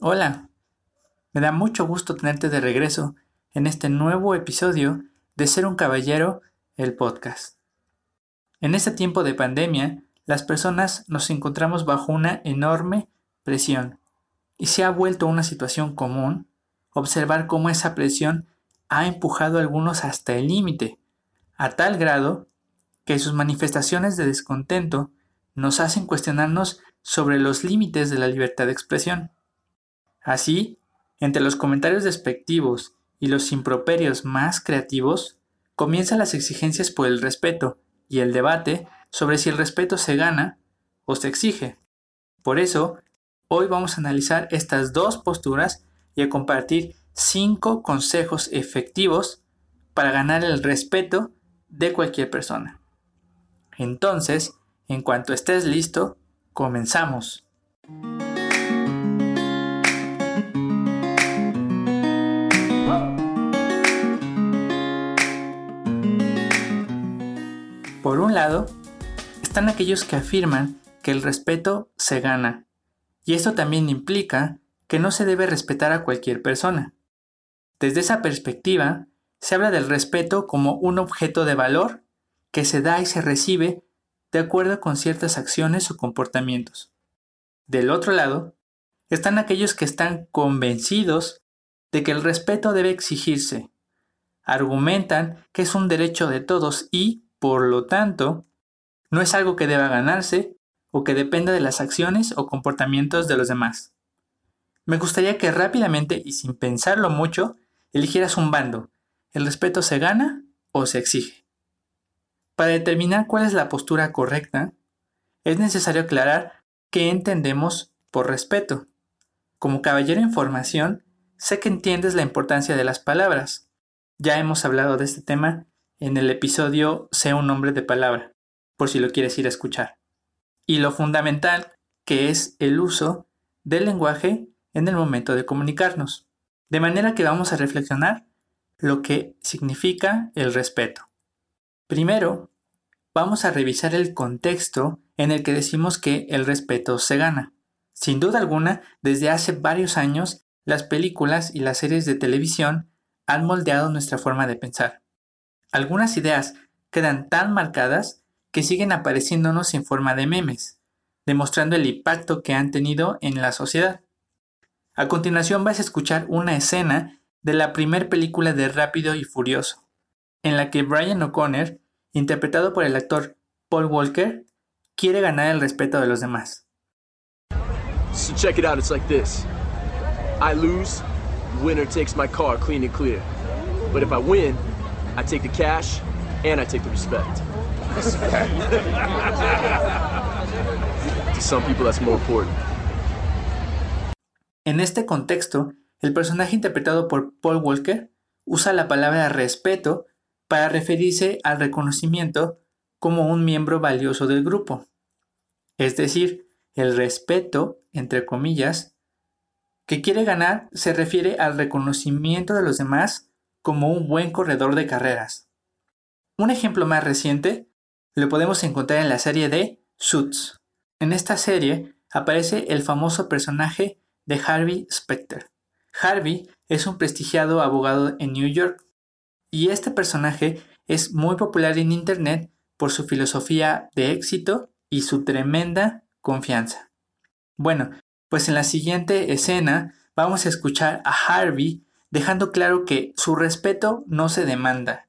Hola, me da mucho gusto tenerte de regreso en este nuevo episodio de Ser un Caballero, el podcast. En este tiempo de pandemia, las personas nos encontramos bajo una enorme presión y se ha vuelto una situación común observar cómo esa presión ha empujado a algunos hasta el límite, a tal grado que sus manifestaciones de descontento nos hacen cuestionarnos sobre los límites de la libertad de expresión. Así, entre los comentarios despectivos y los improperios más creativos, comienzan las exigencias por el respeto y el debate sobre si el respeto se gana o se exige. Por eso, hoy vamos a analizar estas dos posturas y a compartir cinco consejos efectivos para ganar el respeto de cualquier persona. Entonces, en cuanto estés listo, comenzamos. Están aquellos que afirman que el respeto se gana, y esto también implica que no se debe respetar a cualquier persona. Desde esa perspectiva, se habla del respeto como un objeto de valor que se da y se recibe de acuerdo con ciertas acciones o comportamientos. Del otro lado, están aquellos que están convencidos de que el respeto debe exigirse. Argumentan que es un derecho de todos y, por lo tanto, no es algo que deba ganarse o que dependa de las acciones o comportamientos de los demás. Me gustaría que rápidamente y sin pensarlo mucho eligieras un bando. ¿El respeto se gana o se exige? Para determinar cuál es la postura correcta, es necesario aclarar qué entendemos por respeto. Como caballero en formación, sé que entiendes la importancia de las palabras. Ya hemos hablado de este tema en el episodio Sé un hombre de palabra, por si lo quieres ir a escuchar. Y lo fundamental que es el uso del lenguaje en el momento de comunicarnos. De manera que vamos a reflexionar lo que significa el respeto. Primero, vamos a revisar el contexto en el que decimos que el respeto se gana. Sin duda alguna, desde hace varios años, las películas y las series de televisión han moldeado nuestra forma de pensar. Algunas ideas quedan tan marcadas que siguen apareciéndonos en forma de memes, demostrando el impacto que han tenido en la sociedad. A continuación vas a escuchar una escena de la primera película de Rápido y Furioso, en la que Brian O'Connor, interpretado por el actor Paul Walker, quiere ganar el respeto de los demás. So check it out, it's like this. I lose, winner takes my car clean and clear. But if I win, I take the cash and I take the respect. En este contexto, el personaje interpretado por Paul Walker usa la palabra respeto para referirse al reconocimiento como un miembro valioso del grupo. Es decir, el respeto, entre comillas, que quiere ganar se refiere al reconocimiento de los demás como un buen corredor de carreras. Un ejemplo más reciente lo podemos encontrar en la serie de Suits. En esta serie aparece el famoso personaje de Harvey Specter. Harvey es un prestigiado abogado en New York y este personaje es muy popular en Internet por su filosofía de éxito y su tremenda confianza. Bueno, pues en la siguiente escena vamos a escuchar a Harvey dejando claro que su respeto no se demanda,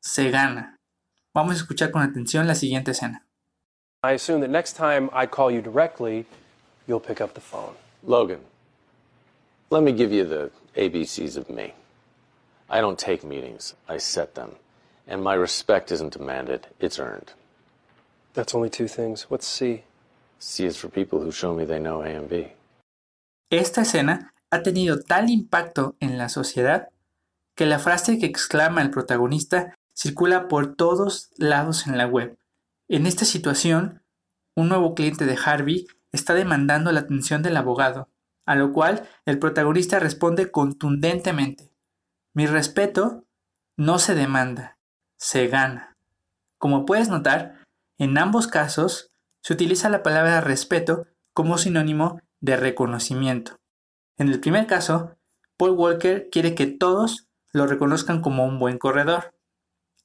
se gana. Vamos a escuchar con atención la siguiente escena. I assume that next time I call you directly, you'll pick up the phone. Logan, let me give you the ABCs of me. I don't take meetings, I set them. And my respect isn't demanded, it's earned. That's only two things. What's C? C is for people who show me they know A and B. Esta escena ha tenido tal impacto en la sociedad que la frase que exclama el protagonista circula por todos lados en la web. En esta situación, un nuevo cliente de Harvey está demandando la atención del abogado, a lo cual el protagonista responde contundentemente, mi respeto no se demanda, se gana. Como puedes notar, en ambos casos se utiliza la palabra respeto como sinónimo de reconocimiento. En el primer caso, Paul Walker quiere que todos lo reconozcan como un buen corredor.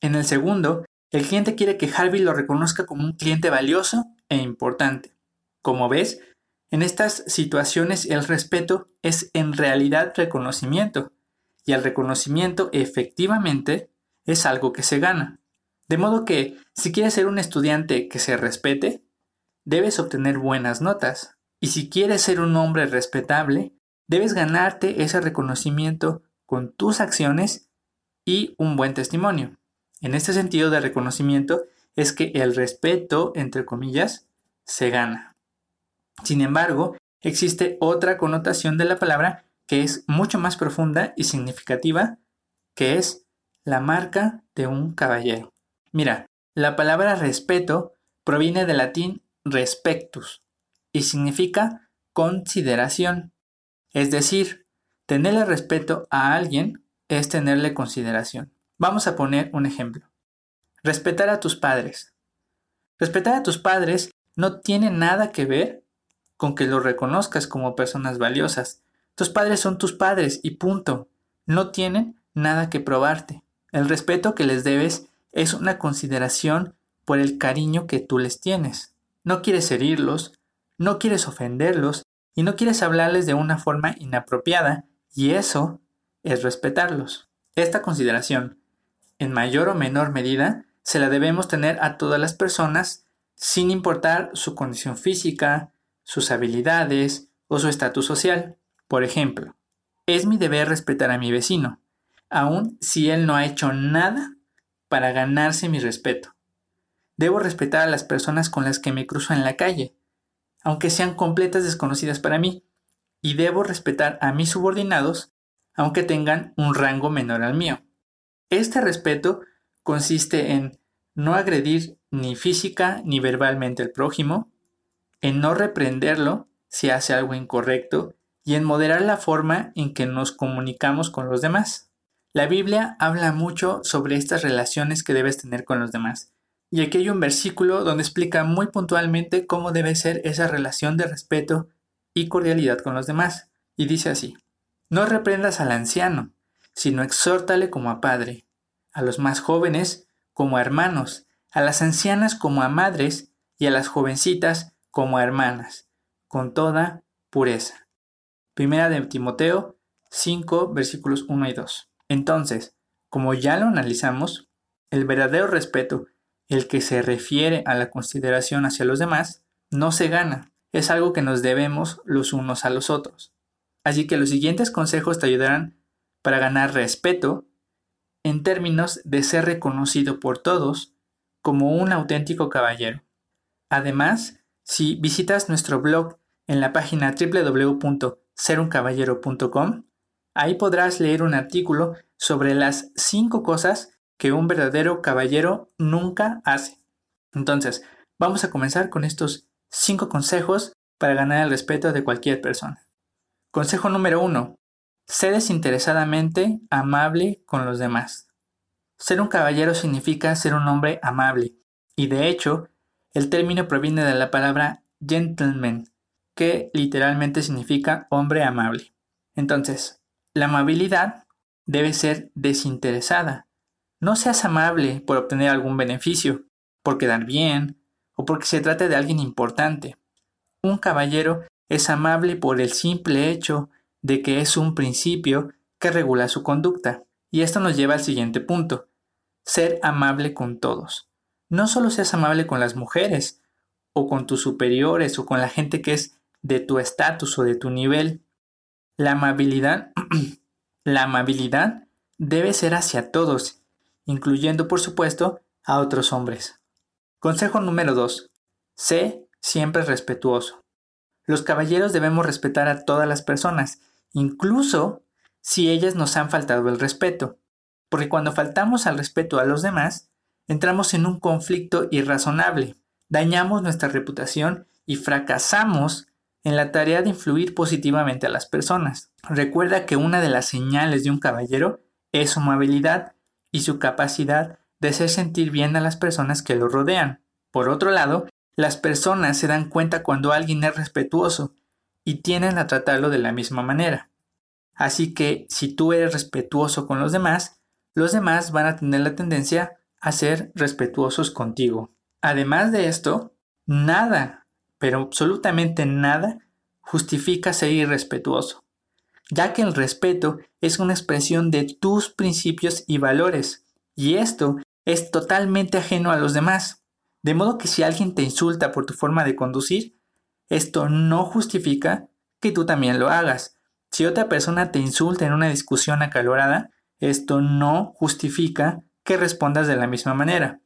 En el segundo, el cliente quiere que Harvey lo reconozca como un cliente valioso e importante. Como ves, en estas situaciones el respeto es en realidad reconocimiento, y el reconocimiento efectivamente es algo que se gana. De modo que, si quieres ser un estudiante que se respete, debes obtener buenas notas, y si quieres ser un hombre respetable, debes ganarte ese reconocimiento con tus acciones y un buen testimonio. En este sentido de reconocimiento es que el respeto, entre comillas, se gana. Sin embargo, existe otra connotación de la palabra que es mucho más profunda y significativa, que es la marca de un caballero. Mira, la palabra respeto proviene del latín respectus y significa consideración. Es decir, tenerle respeto a alguien es tenerle consideración. Vamos a poner un ejemplo. Respetar a tus padres. Respetar a tus padres no tiene nada que ver con que los reconozcas como personas valiosas. Tus padres son tus padres y punto. No tienen nada que probarte. El respeto que les debes es una consideración por el cariño que tú les tienes. No quieres herirlos, no quieres ofenderlos y no quieres hablarles de una forma inapropiada y eso es respetarlos. Esta consideración, en mayor o menor medida, se la debemos tener a todas las personas sin importar su condición física, sus habilidades o su estatus social. Por ejemplo, es mi deber respetar a mi vecino, aun si él no ha hecho nada para ganarse mi respeto. Debo respetar a las personas con las que me cruzo en la calle, aunque sean completas desconocidas para mí, y debo respetar a mis subordinados, aunque tengan un rango menor al mío. Este respeto consiste en no agredir ni física ni verbalmente al prójimo, en no reprenderlo si hace algo incorrecto y en moderar la forma en que nos comunicamos con los demás. La Biblia habla mucho sobre estas relaciones que debes tener con los demás, y aquí hay un versículo donde explica muy puntualmente cómo debe ser esa relación de respeto y cordialidad con los demás. Y dice así, no reprendas al anciano, sino exhórtale como a padre, a los más jóvenes como a hermanos, a las ancianas como a madres y a las jovencitas como a hermanas, con toda pureza. Primera de Timoteo 5 versículos 1 y 2. Entonces, como ya lo analizamos, el verdadero respeto el que se refiere a la consideración hacia los demás, no se gana, es algo que nos debemos los unos a los otros. Así que los siguientes consejos te ayudarán para ganar respeto en términos de ser reconocido por todos como un auténtico caballero. Además, si visitas nuestro blog en la página www.seruncaballero.com, ahí podrás leer un artículo sobre las 5 cosas que un verdadero caballero nunca hace. Entonces, vamos a comenzar con estos cinco consejos para ganar el respeto de cualquier persona. Consejo número uno. Sé desinteresadamente amable con los demás. Ser un caballero significa ser un hombre amable, y de hecho, el término proviene de la palabra gentleman, que literalmente significa hombre amable. Entonces, la amabilidad debe ser desinteresada, no seas amable por obtener algún beneficio, por quedar bien o porque se trate de alguien importante. Un caballero es amable por el simple hecho de que es un principio que regula su conducta. Y esto nos lleva al siguiente punto. Ser amable con todos. No solo seas amable con las mujeres, o con tus superiores, o con la gente que es de tu estatus o de tu nivel. La amabilidad, la amabilidad debe ser hacia todos incluyendo por supuesto a otros hombres. Consejo número 2. Sé siempre respetuoso. Los caballeros debemos respetar a todas las personas, incluso si ellas nos han faltado el respeto, porque cuando faltamos al respeto a los demás, entramos en un conflicto irrazonable, dañamos nuestra reputación y fracasamos en la tarea de influir positivamente a las personas. Recuerda que una de las señales de un caballero es su amabilidad y su capacidad de hacer sentir bien a las personas que lo rodean. Por otro lado, las personas se dan cuenta cuando alguien es respetuoso y tienden a tratarlo de la misma manera. Así que si tú eres respetuoso con los demás, los demás van a tener la tendencia a ser respetuosos contigo. Además de esto, nada, pero absolutamente nada, justifica ser irrespetuoso, ya que el respeto es una expresión de tus principios y valores, y esto es totalmente ajeno a los demás. De modo que si alguien te insulta por tu forma de conducir, esto no justifica que tú también lo hagas. Si otra persona te insulta en una discusión acalorada, esto no justifica que respondas de la misma manera.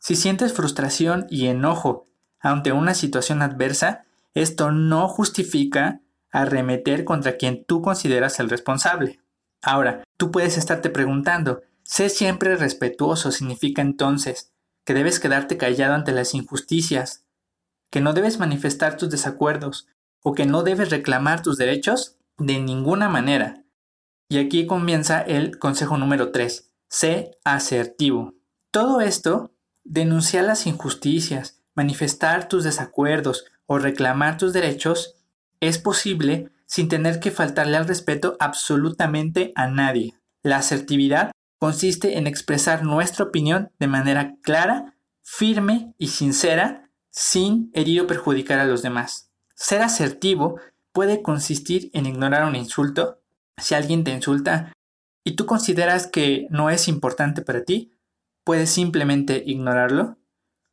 Si sientes frustración y enojo ante una situación adversa, esto no justifica arremeter contra quien tú consideras el responsable. Ahora, tú puedes estarte preguntando, Sé siempre respetuoso significa entonces que debes quedarte callado ante las injusticias, que no debes manifestar tus desacuerdos o que no debes reclamar tus derechos de ninguna manera. Y aquí comienza el consejo número 3. Sé asertivo. Todo esto, denunciar las injusticias, manifestar tus desacuerdos o reclamar tus derechos, es posible sin tener que faltarle al respeto absolutamente a nadie. La asertividad consiste en expresar nuestra opinión de manera clara, firme y sincera, sin herir o perjudicar a los demás. Ser asertivo puede consistir en ignorar un insulto. Si alguien te insulta y tú consideras que no es importante para ti, puedes simplemente ignorarlo.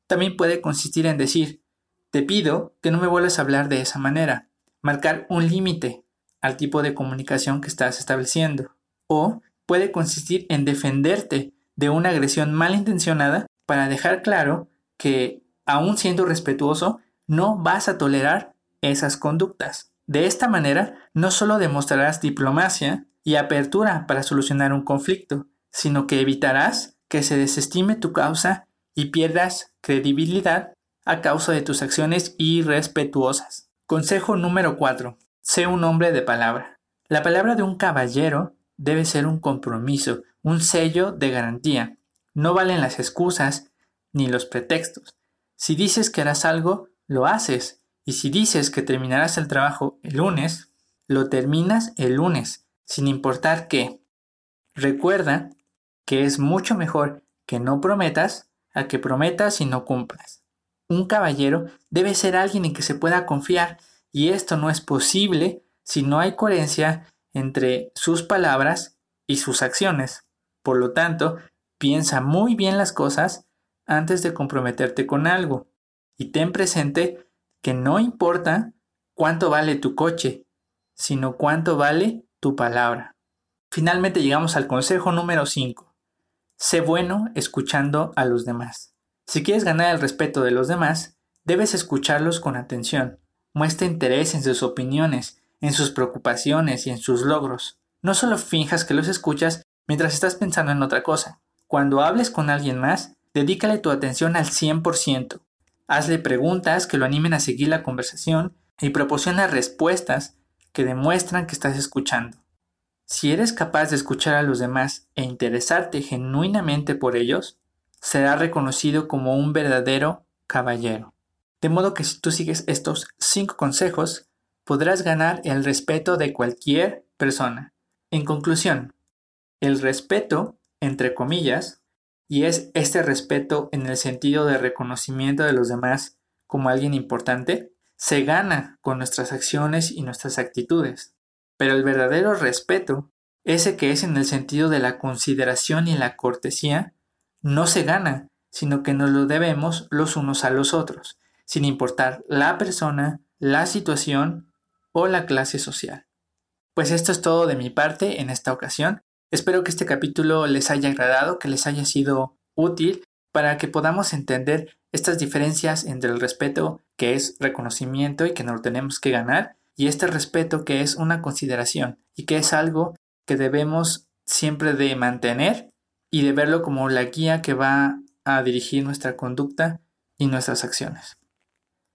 También puede consistir en decir, te pido que no me vuelvas a hablar de esa manera, marcar un límite al tipo de comunicación que estás estableciendo. O puede consistir en defenderte de una agresión malintencionada para dejar claro que, aun siendo respetuoso, no vas a tolerar esas conductas. De esta manera, no solo demostrarás diplomacia y apertura para solucionar un conflicto, sino que evitarás que se desestime tu causa y pierdas credibilidad a causa de tus acciones irrespetuosas. Consejo número 4. Sé un hombre de palabra. La palabra de un caballero debe ser un compromiso, un sello de garantía. No valen las excusas ni los pretextos. Si dices que harás algo, lo haces. Y si dices que terminarás el trabajo el lunes, lo terminas el lunes, sin importar qué. Recuerda que es mucho mejor que no prometas a que prometas y no cumplas. Un caballero debe ser alguien en que se pueda confiar y esto no es posible si no hay coherencia entre sus palabras y sus acciones. Por lo tanto, piensa muy bien las cosas antes de comprometerte con algo y ten presente que no importa cuánto vale tu coche, sino cuánto vale tu palabra. Finalmente llegamos al consejo número 5. Sé bueno escuchando a los demás. Si quieres ganar el respeto de los demás, debes escucharlos con atención. Muestra interés en sus opiniones en sus preocupaciones y en sus logros. No solo finjas que los escuchas mientras estás pensando en otra cosa. Cuando hables con alguien más, dedícale tu atención al 100%. Hazle preguntas que lo animen a seguir la conversación y proporciona respuestas que demuestran que estás escuchando. Si eres capaz de escuchar a los demás e interesarte genuinamente por ellos, será reconocido como un verdadero caballero. De modo que si tú sigues estos 5 consejos, podrás ganar el respeto de cualquier persona. En conclusión, el respeto, entre comillas, y es este respeto en el sentido de reconocimiento de los demás como alguien importante, se gana con nuestras acciones y nuestras actitudes. Pero el verdadero respeto, ese que es en el sentido de la consideración y la cortesía, no se gana, sino que nos lo debemos los unos a los otros, sin importar la persona, la situación o la clase social. Pues esto es todo de mi parte en esta ocasión. Espero que este capítulo les haya agradado, que les haya sido útil para que podamos entender estas diferencias entre el respeto que es reconocimiento y que nos lo tenemos que ganar y este respeto que es una consideración y que es algo que debemos siempre de mantener y de verlo como la guía que va a dirigir nuestra conducta y nuestras acciones.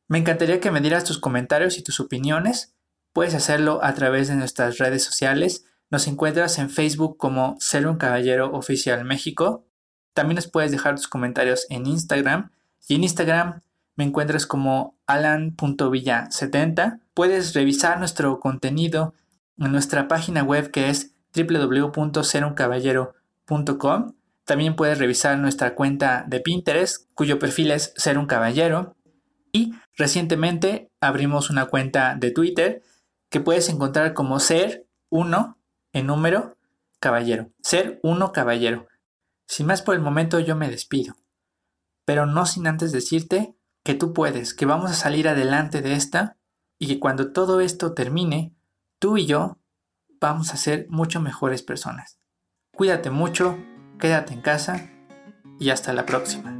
Me encantaría que me dieras tus comentarios y tus opiniones Puedes hacerlo a través de nuestras redes sociales. Nos encuentras en Facebook como Ser un Caballero Oficial México. También nos puedes dejar tus comentarios en Instagram. Y en Instagram me encuentras como alan.villa70. Puedes revisar nuestro contenido en nuestra página web que es www.seruncaballero.com. También puedes revisar nuestra cuenta de Pinterest, cuyo perfil es Ser un Caballero. Y recientemente abrimos una cuenta de Twitter que puedes encontrar como Ser 1 en número Caballero. Ser 1 Caballero. Sin más por el momento yo me despido. Pero no sin antes decirte que tú puedes, que vamos a salir adelante de esta y que cuando todo esto termine, tú y yo vamos a ser mucho mejores personas. Cuídate mucho, quédate en casa y hasta la próxima.